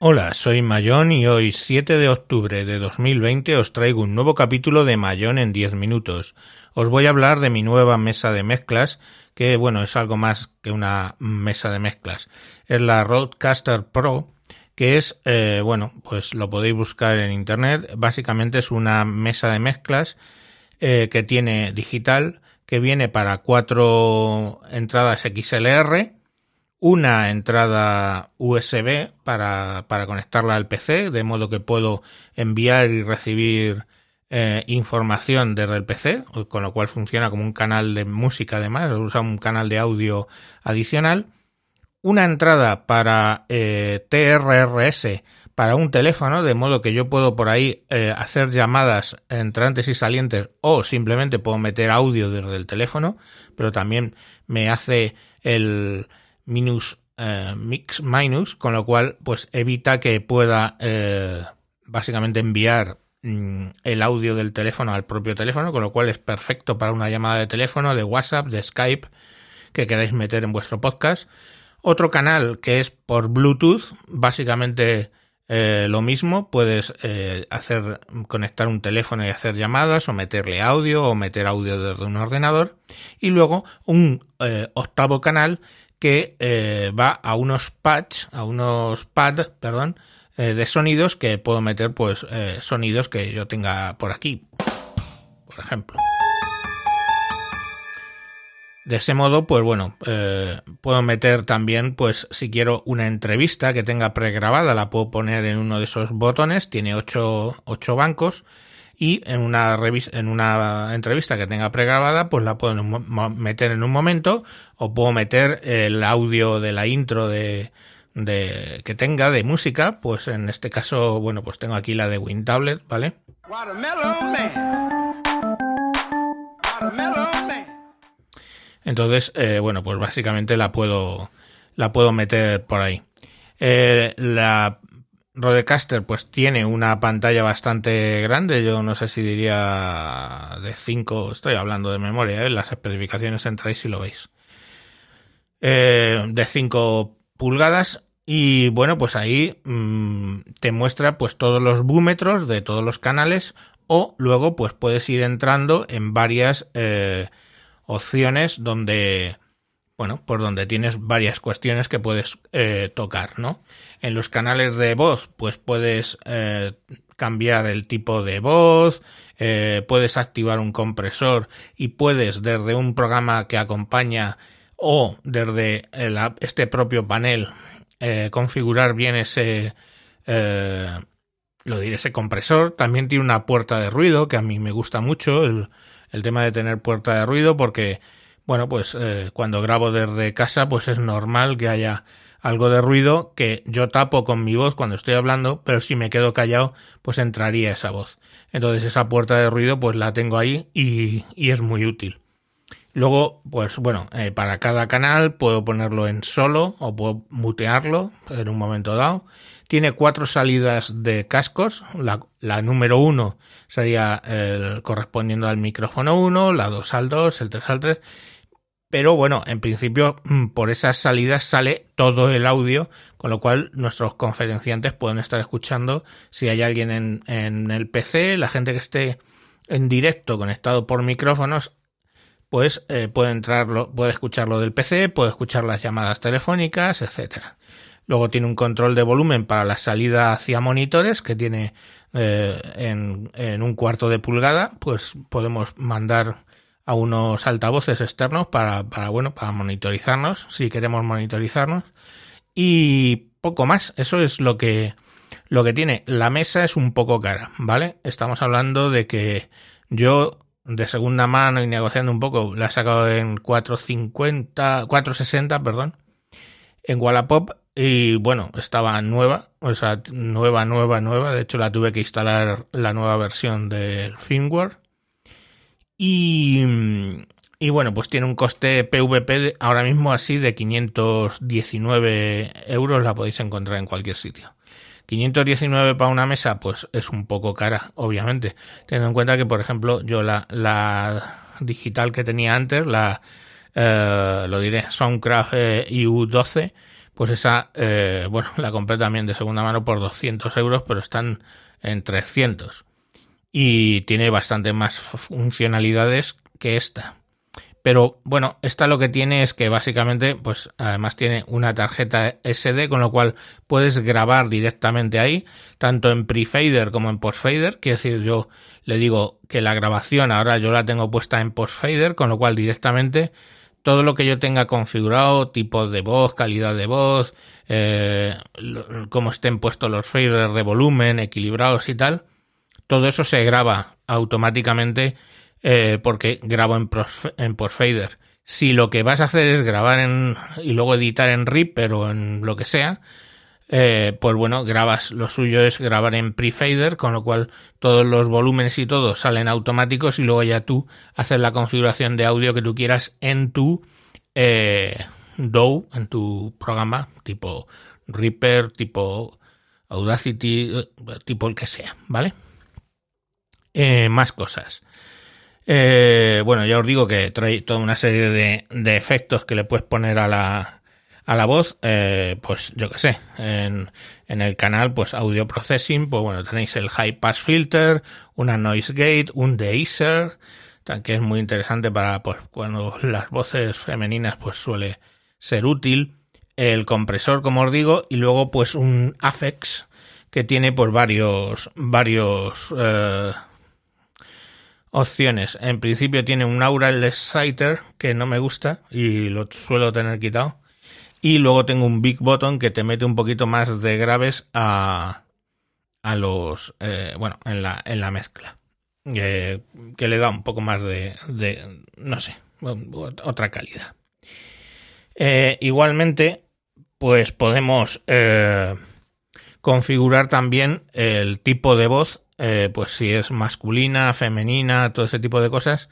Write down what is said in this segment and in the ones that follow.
Hola, soy Mayón y hoy 7 de octubre de 2020 os traigo un nuevo capítulo de Mayón en 10 minutos. Os voy a hablar de mi nueva mesa de mezclas, que bueno, es algo más que una mesa de mezclas. Es la Roadcaster Pro, que es, eh, bueno, pues lo podéis buscar en internet. Básicamente es una mesa de mezclas eh, que tiene digital, que viene para cuatro entradas XLR, una entrada USB para, para conectarla al PC, de modo que puedo enviar y recibir eh, información desde el PC, con lo cual funciona como un canal de música además, usa un canal de audio adicional. Una entrada para eh, TRRS para un teléfono, de modo que yo puedo por ahí eh, hacer llamadas entrantes y salientes o simplemente puedo meter audio desde el teléfono, pero también me hace el minus eh, mix minus, con lo cual pues evita que pueda eh, básicamente enviar mm, el audio del teléfono al propio teléfono, con lo cual es perfecto para una llamada de teléfono, de WhatsApp, de Skype que queráis meter en vuestro podcast. Otro canal que es por Bluetooth, básicamente eh, lo mismo, puedes hacer conectar un teléfono y hacer llamadas o meterle audio o meter audio desde un ordenador y luego un octavo canal que eh, va a unos pads, a unos pads, perdón, eh, de sonidos que puedo meter, pues, eh, sonidos que yo tenga por aquí, por ejemplo. De ese modo, pues bueno, puedo meter también, pues si quiero una entrevista que tenga pregrabada, la puedo poner en uno de esos botones, tiene ocho, ocho bancos, y en una, en una entrevista que tenga pregrabada, pues la puedo meter en un momento o puedo meter el audio de la intro de, de que tenga de música, pues en este caso, bueno, pues tengo aquí la de WinTablet, ¿vale? Entonces, eh, bueno, pues básicamente la puedo, la puedo meter por ahí. Eh, la Rodecaster pues tiene una pantalla bastante grande, yo no sé si diría de 5, estoy hablando de memoria, ¿eh? las especificaciones entráis si lo veis. Eh, de 5 pulgadas y bueno, pues ahí mm, te muestra pues todos los búmetros de todos los canales o luego pues puedes ir entrando en varias eh, opciones donde bueno, por donde tienes varias cuestiones que puedes eh, tocar, ¿no? En los canales de voz, pues puedes eh, cambiar el tipo de voz, eh, puedes activar un compresor y puedes desde un programa que acompaña o desde este propio panel configurar bien ese, lo diré, ese compresor. También tiene una puerta de ruido que a mí me gusta mucho el tema de tener puerta de ruido porque bueno, pues eh, cuando grabo desde casa, pues es normal que haya algo de ruido que yo tapo con mi voz cuando estoy hablando, pero si me quedo callado, pues entraría esa voz. Entonces esa puerta de ruido, pues la tengo ahí y, y es muy útil. Luego, pues bueno, eh, para cada canal puedo ponerlo en solo o puedo mutearlo en un momento dado. Tiene cuatro salidas de cascos. La, la número uno sería el correspondiendo al micrófono 1, la 2 al 2, el 3 al 3 pero bueno, en principio mm, por esas salidas sale todo el audio, con lo cual nuestros conferenciantes pueden estar escuchando si hay alguien en, el PC, la gente que esté en directo conectado por micrófonos, pues eh, puede entrarlo, puede escucharlo del PC, puede escuchar las llamadas telefónicas, etcétera. Luego tiene un control de volumen para la salida hacia monitores que tiene eh, en, en un cuarto de pulgada, pues podemos mandar a unos altavoces externos para, para, bueno, para monitorizarnos, si queremos monitorizarnos. Y poco más, eso es lo que, lo que tiene. La mesa es un poco cara, ¿vale? Estamos hablando de que yo de segunda mano y negociando un poco, la he sacado en 450, 460, perdón, en Wallapop y bueno, estaba nueva, o sea, nueva, nueva, nueva. De hecho, la tuve que instalar la nueva versión del firmware y, y bueno, pues tiene un coste PVP ahora mismo así de 519 euros, la podéis encontrar en cualquier sitio. 519 para una mesa, pues es un poco cara, obviamente. Teniendo en cuenta que, por ejemplo, yo la, digital que tenía antes, la, eh, lo diré, Soundcraft EU12, pues esa, eh, bueno, la compré también de segunda mano por 200 euros, pero están en 300. Y tiene bastante más funcionalidades que esta. Pero bueno, esta lo que tiene es que básicamente, pues además tiene una tarjeta SD, con lo cual puedes grabar directamente ahí, tanto en pre-fader como en post-fader. Quiero decir, yo le digo que la grabación ahora yo la tengo puesta en post-fader, con lo cual directamente todo lo que yo tenga configurado, tipo de voz, calidad de voz, eh, cómo estén puestos los faders de volumen, equilibrados y tal, todo eso se graba automáticamente eh, porque grabo en, en post-fader. Si lo que vas a hacer es grabar en, y luego editar en Reaper o en lo que sea, eh, pues bueno, grabas, lo suyo es grabar en pre-fader, con lo cual todos los volúmenes y todo salen automáticos y luego ya tú haces la configuración de audio que tú quieras en tu eh, en tu programa tipo Reaper, tipo Audacity, eh, tipo el que sea, ¿vale? Más cosas. Eh, bueno, ya os digo que trae toda una serie de, efectos que le puedes poner a la, a la voz, eh, pues yo que sé, en, en, el canal, pues audio processing, pues bueno, tenéis el high pass filter, una noise gate, un deiser, que es muy interesante para pues cuando las voces femeninas pues suele ser útil, el compresor, como os digo, y luego pues un Afex que tiene pues varios varios eh, opciones. En principio tiene un Aura Exciter que no me gusta y lo suelo tener quitado. Y luego tengo un Big Button que te mete un poquito más de graves a, a los, eh, bueno, en la, en la mezcla. Eh, que le da un poco más de, de no sé, otra calidad. Eh, igualmente, pues podemos configurar también el tipo de voz eh, pues si es masculina, femenina, todo ese tipo de cosas,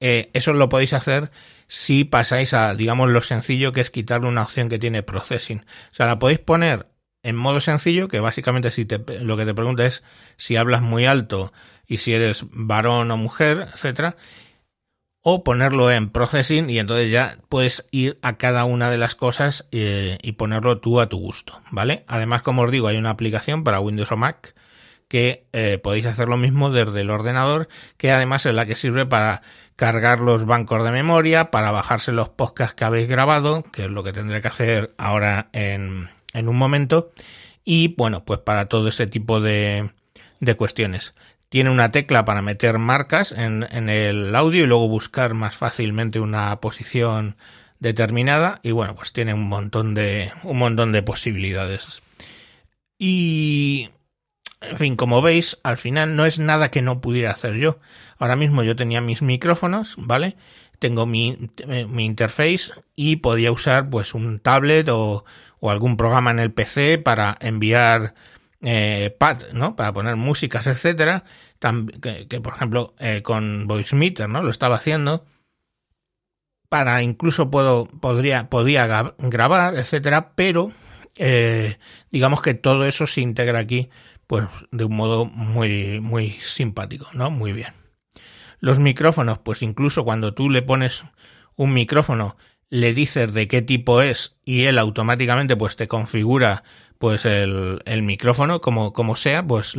eh, eso lo podéis hacer si pasáis a, digamos, lo sencillo que es quitarle una opción que tiene processing. O sea, la podéis poner en modo sencillo, que básicamente si te, lo que te pregunta es si hablas muy alto y si eres varón o mujer, etcétera, o ponerlo en processing y entonces ya puedes ir a cada una de las cosas eh, y ponerlo tú a tu gusto, ¿vale? Además, como os digo, hay una aplicación para Windows o Mac que eh, podéis hacer lo mismo desde el ordenador, que además es la que sirve para cargar los bancos de memoria, para bajarse los podcasts que habéis grabado, que es lo que tendré que hacer ahora en, en un momento, y bueno, pues para todo ese tipo de, de cuestiones. Tiene una tecla para meter marcas en, en el audio y luego buscar más fácilmente una posición determinada y bueno, pues tiene un montón de un montón de posibilidades. Y en fin, como veis, al final no es nada que no pudiera hacer yo. Ahora mismo yo tenía mis micrófonos, ¿vale? Tengo mi, mi interface y podía usar pues un tablet o, o algún programa en el PC para enviar eh, pad, ¿no? Para poner músicas, etcétera. Que, que, por ejemplo eh, con VoiceMeter, ¿no? Lo estaba haciendo. Para incluso puedo, podría, podía grabar, etcétera, pero eh, digamos que todo eso se integra aquí pues de un modo muy, muy simpático, ¿no? Muy bien. Los micrófonos, pues incluso cuando tú le pones un micrófono, le dices de qué tipo es y él automáticamente pues te configura pues el, el micrófono como, como sea, pues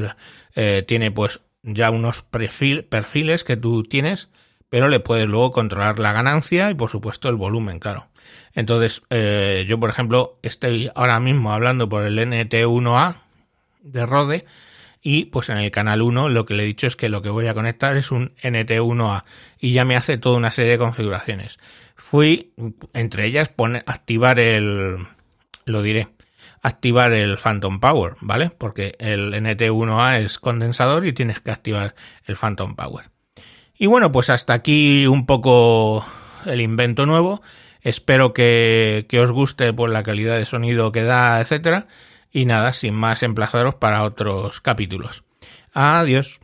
eh, tiene pues ya unos perfiles que tú tienes, pero le puedes luego controlar la ganancia y por supuesto el volumen, claro. Entonces, eh, yo por ejemplo estoy ahora mismo hablando por el NT1A, de Rode y pues en el canal 1 lo que le he dicho es que lo que voy a conectar es un NT1A y ya me hace toda una serie de configuraciones. Fui, entre ellas, poner, activar el, lo diré, activar el Phantom Power, ¿vale? Porque el NT1A es condensador y tienes que activar el Phantom Power. Y bueno, pues hasta aquí un poco el invento nuevo. Espero que, que os guste por la calidad de sonido que da, etcétera y nada, sin más emplazaros para otros capítulos. Adiós.